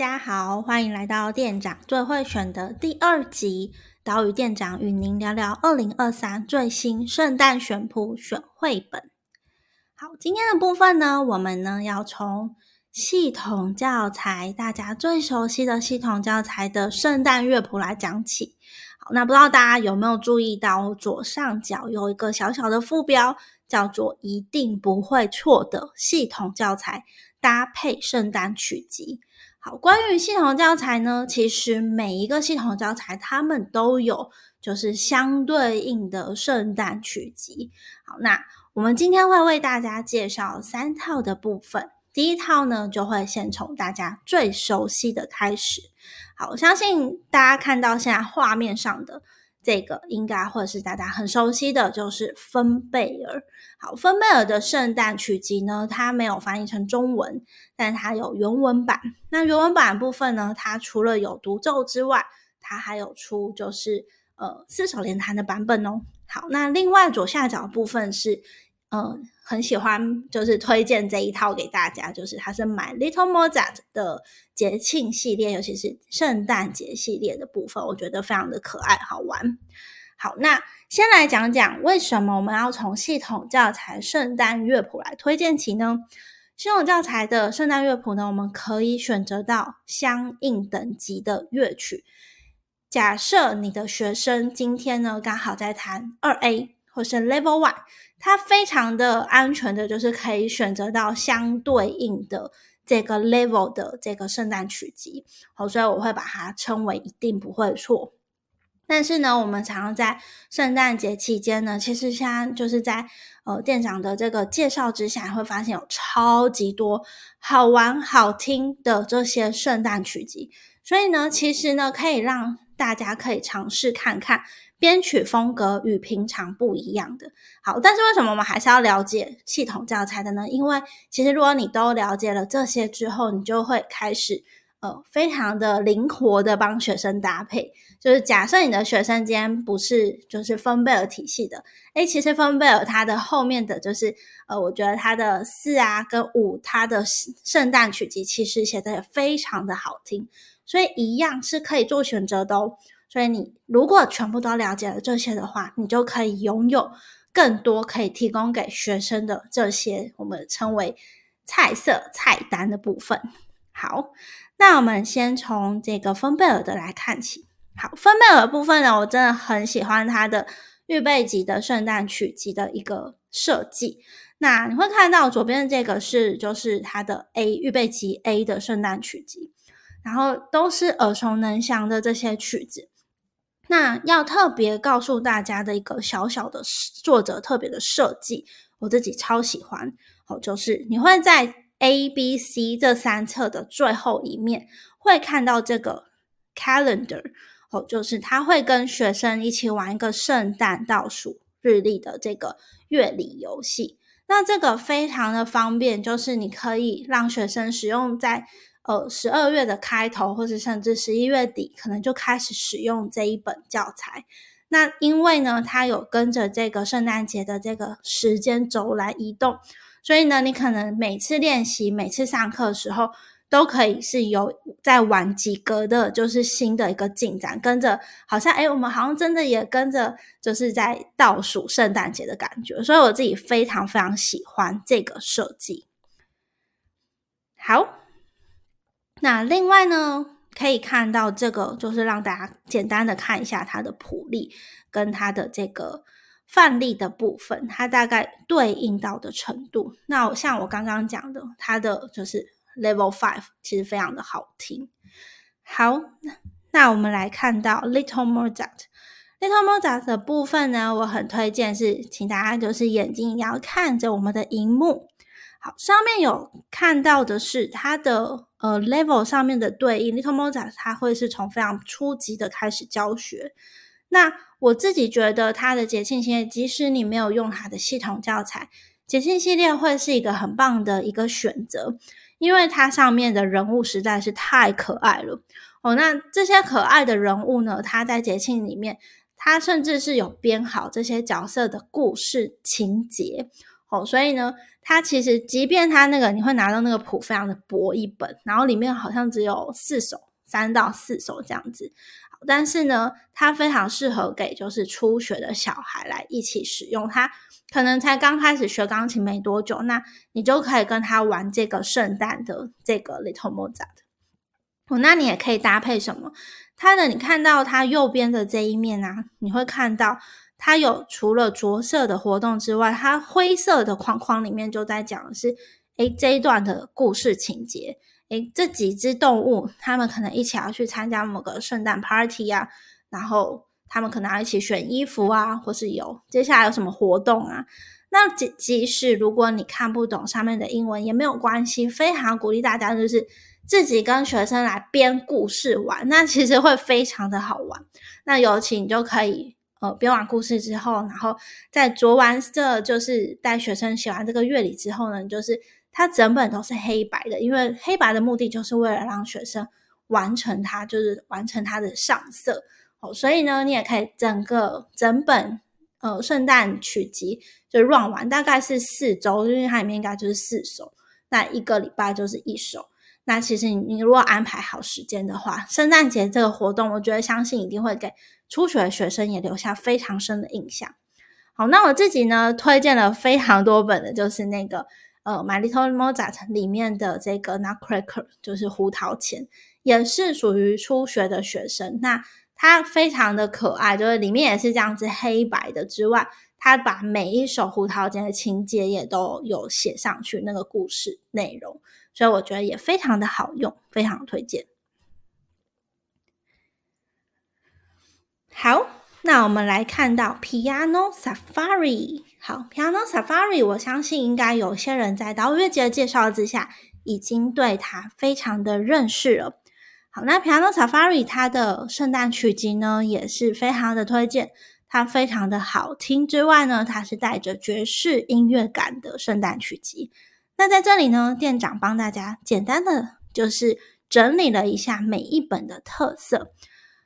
大家好，欢迎来到店长最会选的第二集。岛屿店长与您聊聊二零二三最新圣诞选谱选绘本。好，今天的部分呢，我们呢要从系统教材，大家最熟悉的系统教材的圣诞乐谱来讲起。好，那不知道大家有没有注意到左上角有一个小小的副标，叫做“一定不会错的系统教材搭配圣诞曲集”。好，关于系统教材呢，其实每一个系统教材他们都有就是相对应的圣诞曲集。好，那我们今天会为大家介绍三套的部分。第一套呢，就会先从大家最熟悉的开始。好，我相信大家看到现在画面上的。这个应该或者是大家很熟悉的就是芬贝尔。好，芬贝尔的圣诞曲集呢，它没有翻译成中文，但它有原文版。那原文版部分呢，它除了有独奏之外，它还有出就是呃四手联弹的版本哦。好，那另外左下角部分是呃。很喜欢，就是推荐这一套给大家，就是它是买 Little Mozart 的节庆系列，尤其是圣诞节系列的部分，我觉得非常的可爱好玩。好，那先来讲讲为什么我们要从系统教材圣诞乐谱来推荐起呢？系统教材的圣诞乐谱呢，我们可以选择到相应等级的乐曲。假设你的学生今天呢刚好在弹二 A 或是 Level One。它非常的安全的，就是可以选择到相对应的这个 level 的这个圣诞曲集，好，所以我会把它称为一定不会错。但是呢，我们常常在圣诞节期间呢，其实现在就是在呃店长的这个介绍之下，会发现有超级多好玩好听的这些圣诞曲集，所以呢，其实呢，可以让大家可以尝试看看。编曲风格与平常不一样的，好，但是为什么我们还是要了解系统教材的呢？因为其实如果你都了解了这些之后，你就会开始呃非常的灵活的帮学生搭配。就是假设你的学生今天不是就是芬贝尔体系的，诶，其实芬贝尔它的后面的就是呃，我觉得它的四啊跟五，它的圣诞曲集其实写的也非常的好听，所以一样是可以做选择的哦。所以你如果全部都了解了这些的话，你就可以拥有更多可以提供给学生的这些我们称为菜色菜单的部分。好，那我们先从这个芬贝尔的来看起。好，芬贝尔部分呢，我真的很喜欢它的预备级的圣诞曲集的一个设计。那你会看到左边的这个是就是它的 A 预备级 A 的圣诞曲集，然后都是耳熟能详的这些曲子。那要特别告诉大家的一个小小的作者特别的设计，我自己超喜欢哦，就是你会在 A、B、C 这三册的最后一面会看到这个 calendar 哦，就是他会跟学生一起玩一个圣诞倒数日历的这个乐理游戏。那这个非常的方便，就是你可以让学生使用在。呃，十二月的开头，或者甚至十一月底，可能就开始使用这一本教材。那因为呢，它有跟着这个圣诞节的这个时间轴来移动，所以呢，你可能每次练习、每次上课的时候，都可以是有在玩几格的，就是新的一个进展，跟着好像哎，我们好像真的也跟着，就是在倒数圣诞节的感觉。所以我自己非常非常喜欢这个设计。好。那另外呢，可以看到这个，就是让大家简单的看一下它的谱例跟它的这个范例的部分，它大概对应到的程度。那像我刚刚讲的，它的就是 Level Five，其实非常的好听。好，那我们来看到 Little Mozart，Little Mozart 的部分呢，我很推荐是，请大家就是眼睛要看着我们的荧幕。好，上面有看到的是它的呃 level 上面的对应，Little Mozart 它会是从非常初级的开始教学。那我自己觉得它的节庆系列，即使你没有用它的系统教材，节庆系列会是一个很棒的一个选择，因为它上面的人物实在是太可爱了哦。那这些可爱的人物呢，它在节庆里面，它甚至是有编好这些角色的故事情节。哦，所以呢，它其实即便它那个你会拿到那个谱非常的薄一本，然后里面好像只有四首，三到四首这样子，但是呢，它非常适合给就是初学的小孩来一起使用。他可能才刚开始学钢琴没多久，那你就可以跟他玩这个圣诞的这个 Little Mozart。哦，那你也可以搭配什么？它的你看到它右边的这一面啊，你会看到。它有除了着色的活动之外，它灰色的框框里面就在讲的是，诶这一段的故事情节，诶这几只动物，它们可能一起要去参加某个圣诞 party 啊，然后他们可能要一起选衣服啊，或是有接下来有什么活动啊。那即即使如果你看不懂上面的英文也没有关系，非常鼓励大家就是自己跟学生来编故事玩，那其实会非常的好玩。那尤其你就可以。呃，编完故事之后，然后在着完这就是带学生写完这个乐理之后呢，就是它整本都是黑白的，因为黑白的目的就是为了让学生完成它，就是完成它的上色哦。所以呢，你也可以整个整本呃圣诞曲集就 run 完，大概是四周，因为它里面应该就是四首，那一个礼拜就是一首。那其实你你如果安排好时间的话，圣诞节这个活动，我觉得相信一定会给。初学的学生也留下非常深的印象。好，那我自己呢推荐了非常多本的，就是那个呃《My Little Mozart》里面的这个 Nutcracker，就是胡桃钳，也是属于初学的学生。那它非常的可爱，就是里面也是这样子黑白的之外，它把每一首胡桃钳的情节也都有写上去那个故事内容，所以我觉得也非常的好用，非常推荐。好，那我们来看到 Piano Safari。好，Piano Safari，我相信应该有些人在导乐姐的介绍之下，已经对它非常的认识了。好，那 Piano Safari 它的圣诞曲集呢，也是非常的推荐。它非常的好听之外呢，它是带着爵士音乐感的圣诞曲集。那在这里呢，店长帮大家简单的就是整理了一下每一本的特色。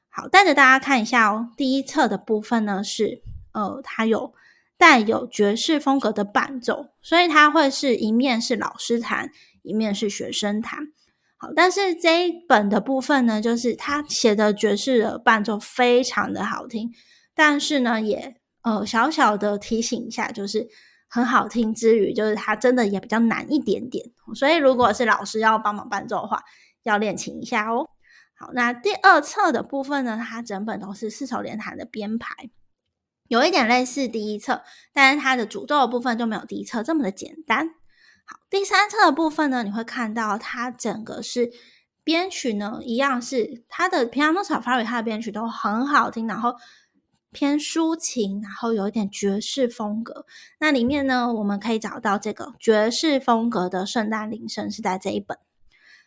好，带着大家看一下哦。第一册的部分呢是，呃，它有带有爵士风格的伴奏，所以它会是一面是老师弹，一面是学生弹。好，但是这一本的部分呢，就是他写的爵士的伴奏非常的好听，但是呢，也呃小小的提醒一下，就是很好听之余，就是它真的也比较难一点点。所以如果是老师要帮忙伴奏的话，要练琴一下哦。好，那第二册的部分呢？它整本都是四手联弹的编排，有一点类似第一册，但是它的主奏部分就没有第一册这么的简单。好，第三册的部分呢，你会看到它整个是编曲呢，一样是它的 Piano Safari，它的编曲都很好听，然后偏抒情，然后有一点爵士风格。那里面呢，我们可以找到这个爵士风格的圣诞铃声是在这一本。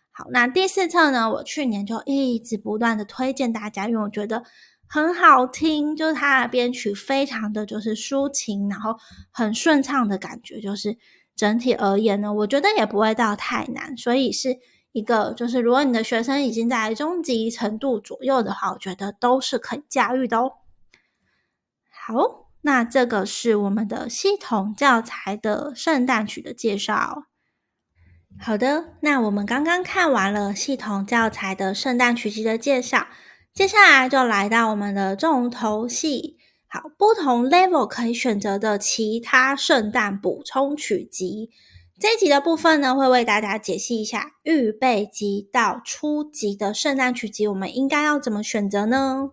好，那第四册呢？我去年就一直不断的推荐大家，因为我觉得很好听，就是它的编曲非常的就是抒情，然后很顺畅的感觉，就是整体而言呢，我觉得也不会到太难，所以是一个就是如果你的学生已经在中级程度左右的话，我觉得都是可以驾驭的哦。好，那这个是我们的系统教材的圣诞曲的介绍。好的，那我们刚刚看完了系统教材的圣诞曲集的介绍，接下来就来到我们的重头戏。好，不同 level 可以选择的其他圣诞补充曲集，这一集的部分呢，会为大家解析一下预备级到初级的圣诞曲集，我们应该要怎么选择呢？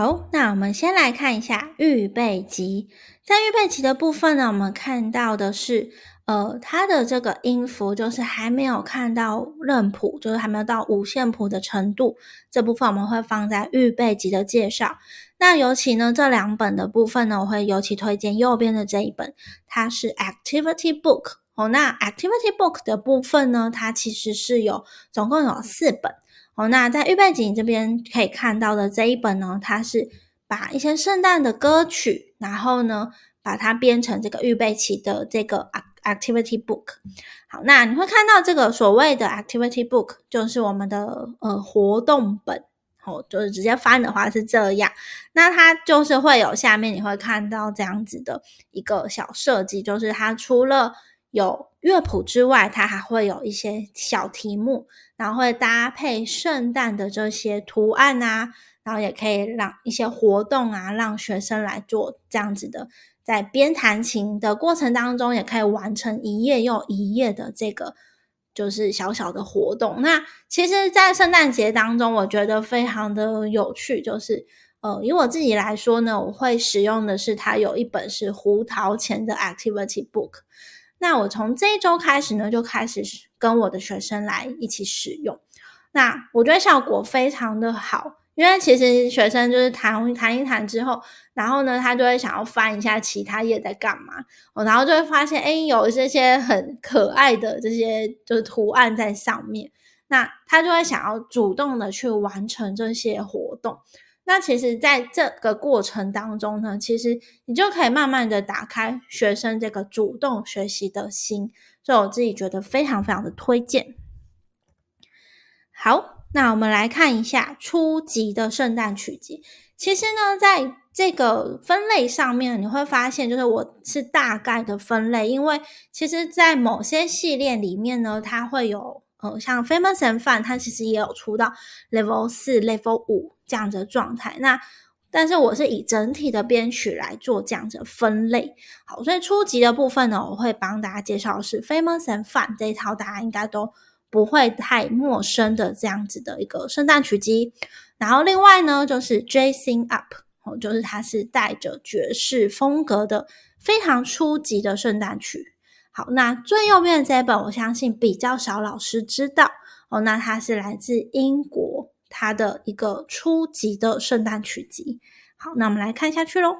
好，那我们先来看一下预备级。在预备级的部分呢，我们看到的是，呃，它的这个音符就是还没有看到认谱，就是还没有到五线谱的程度。这部分我们会放在预备级的介绍。那尤其呢，这两本的部分呢，我会尤其推荐右边的这一本，它是 Activity Book。哦，那 Activity Book 的部分呢，它其实是有总共有四本。哦，那在预备级这边可以看到的这一本呢，它是。把一些圣诞的歌曲，然后呢，把它编成这个预备期的这个 activity book。好，那你会看到这个所谓的 activity book，就是我们的呃活动本。哦，就是直接翻的话是这样。那它就是会有下面你会看到这样子的一个小设计，就是它除了有乐谱之外，它还会有一些小题目，然后会搭配圣诞的这些图案啊，然后也可以让一些活动啊，让学生来做这样子的，在边弹琴的过程当中，也可以完成一页又一页的这个。就是小小的活动，那其实，在圣诞节当中，我觉得非常的有趣。就是，呃，以我自己来说呢，我会使用的是它有一本是胡桃钳的 activity book。那我从这一周开始呢，就开始跟我的学生来一起使用。那我觉得效果非常的好。因为其实学生就是弹弹一弹之后，然后呢，他就会想要翻一下其他页在干嘛，然后就会发现，哎，有这些很可爱的这些就是图案在上面，那他就会想要主动的去完成这些活动。那其实，在这个过程当中呢，其实你就可以慢慢的打开学生这个主动学习的心，所以我自己觉得非常非常的推荐。好。那我们来看一下初级的圣诞曲集。其实呢，在这个分类上面，你会发现，就是我是大概的分类，因为其实，在某些系列里面呢，它会有呃，像 Famous and Fun，它其实也有出到 Level 四、Level 五这样子的状态。那但是我是以整体的编曲来做这样子分类。好，所以初级的部分呢，我会帮大家介绍是 Famous and Fun 这一套，大家应该都。不会太陌生的这样子的一个圣诞曲集，然后另外呢就是 Jasing Up，哦，就是它是带着爵士风格的非常初级的圣诞曲。好，那最右边的这本，我相信比较少老师知道哦，那它是来自英国，它的一个初级的圣诞曲集。好，那我们来看下去喽。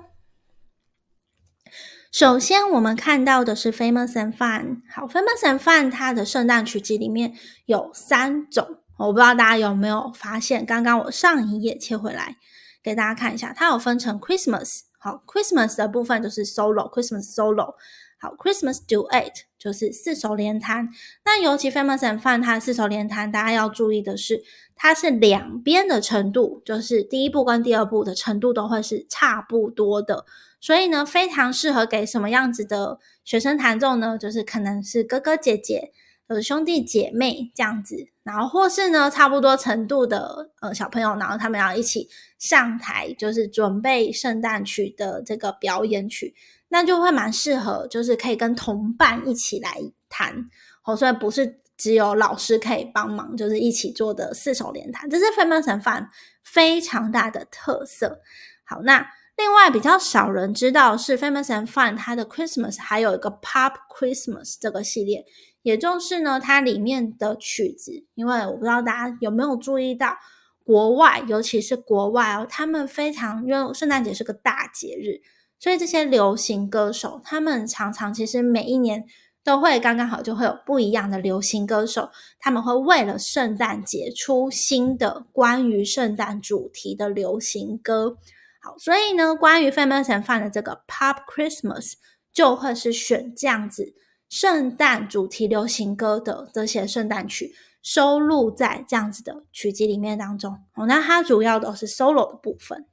首先，我们看到的是 Famous and Fun。好，Famous and Fun 它的圣诞曲集里面有三种，我不知道大家有没有发现。刚刚我上一页切回来给大家看一下，它有分成 Christmas。好，Christmas 的部分就是 Solo，Christmas Solo。好，Christmas Duet 就是四手联弹。那尤其 Famous and Fun 它四手联弹，大家要注意的是，它是两边的程度，就是第一步跟第二步的程度都会是差不多的。所以呢，非常适合给什么样子的学生弹奏呢？就是可能是哥哥姐姐、呃兄弟姐妹这样子，然后或是呢差不多程度的呃小朋友，然后他们要一起上台，就是准备圣诞曲的这个表演曲，那就会蛮适合，就是可以跟同伴一起来弹。哦，所以不是只有老师可以帮忙，就是一起做的四手联弹，这是 Famous and Fun 非常大的特色。好，那。另外比较少人知道是 Famous Fun，它的 Christmas 还有一个 Pop Christmas 这个系列，也就是呢，它里面的曲子，因为我不知道大家有没有注意到，国外尤其是国外哦，他们非常因为圣诞节是个大节日，所以这些流行歌手，他们常常其实每一年都会刚刚好就会有不一样的流行歌手，他们会为了圣诞节出新的关于圣诞主题的流行歌。好，所以呢，关于 Famous and Fun 的这个 Pop Christmas 就会是选这样子圣诞主题流行歌的这些圣诞曲收录在这样子的曲集里面当中。哦，那它主要都是 solo 的部分。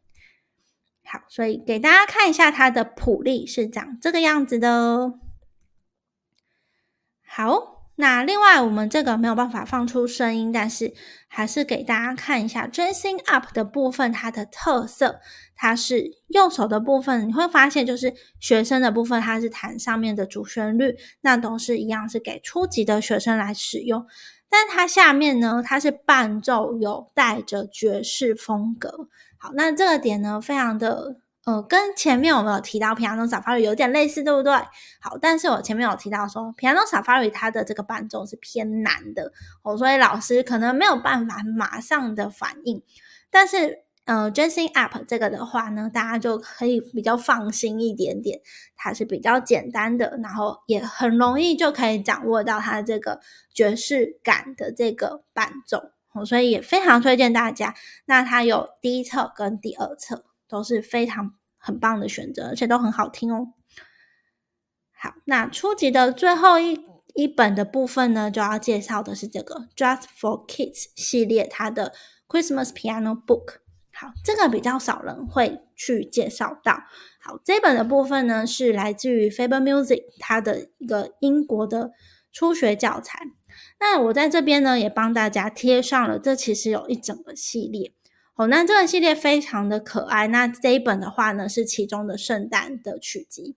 好，所以给大家看一下它的谱例是长这个样子的哦。好。那另外，我们这个没有办法放出声音，但是还是给大家看一下 dressing up 的部分，它的特色，它是右手的部分，你会发现就是学生的部分，它是弹上面的主旋律，那都是一样是给初级的学生来使用，但它下面呢，它是伴奏有带着爵士风格，好，那这个点呢，非常的。呃，跟前面我们有提到 Piano Safari 有点类似，对不对？好，但是我前面有提到说，Piano Safari 它的这个伴奏是偏难的，哦，所以老师可能没有办法马上的反应。但是，呃，Jazzing Up 这个的话呢，大家就可以比较放心一点点，它是比较简单的，然后也很容易就可以掌握到它这个爵士感的这个伴奏，所以也非常推荐大家。那它有第一册跟第二册。都是非常很棒的选择，而且都很好听哦。好，那初级的最后一一本的部分呢，就要介绍的是这个 Just for Kids 系列，它的 Christmas Piano Book。好，这个比较少人会去介绍到。好，这本的部分呢是来自于 Faber Music，它的一个英国的初学教材。那我在这边呢也帮大家贴上了，这其实有一整个系列。哦，那这个系列非常的可爱。那这一本的话呢是其中的圣诞的曲集。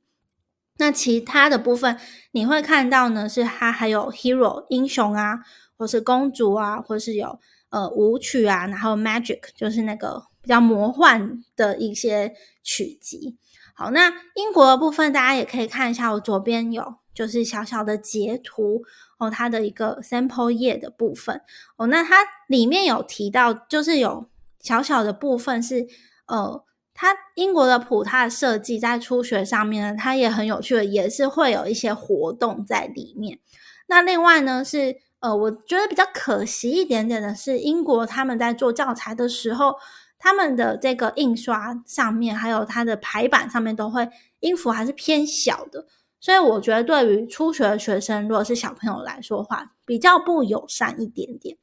那其他的部分你会看到呢，是它还有 Hero 英雄啊，或是公主啊，或是有呃舞曲啊，然后 Magic 就是那个比较魔幻的一些曲集。好，那英国的部分，大家也可以看一下，我左边有就是小小的截图哦，它的一个 sample 页的部分哦，那它里面有提到，就是有小小的部分是呃，它英国的谱它的设计在初学上面呢，它也很有趣的，也是会有一些活动在里面。那另外呢是呃，我觉得比较可惜一点点的是，英国他们在做教材的时候。他们的这个印刷上面，还有它的排版上面，都会音符还是偏小的，所以我觉得对于初学的学生，如果是小朋友来说话，比较不友善一点点。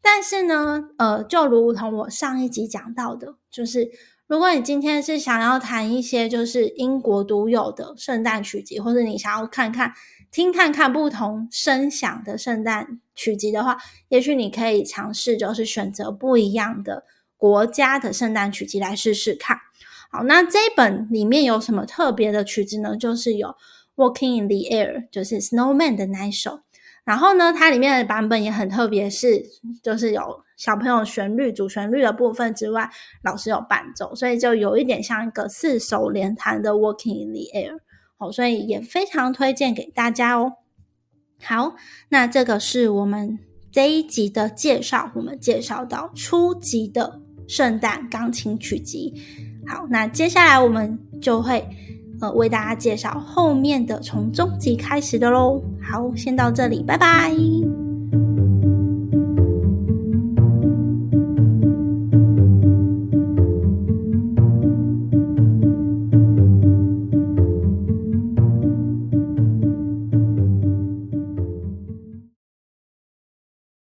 但是呢，呃，就如同我上一集讲到的，就是如果你今天是想要弹一些就是英国独有的圣诞曲集，或者你想要看看、听看看不同声响的圣诞曲集的话，也许你可以尝试，就是选择不一样的。国家的圣诞曲集来试试看。好，那这本里面有什么特别的曲子呢？就是有《Walking in the Air》，就是 Snowman 的那一首。然后呢，它里面的版本也很特别，是就是有小朋友旋律主旋律的部分之外，老师有伴奏，所以就有一点像一个四手联弹的《Walking in the Air》。哦，所以也非常推荐给大家哦。好，那这个是我们这一集的介绍，我们介绍到初级的。圣诞钢琴曲集，好，那接下来我们就会呃为大家介绍后面的从中级开始的喽。好，先到这里，拜拜。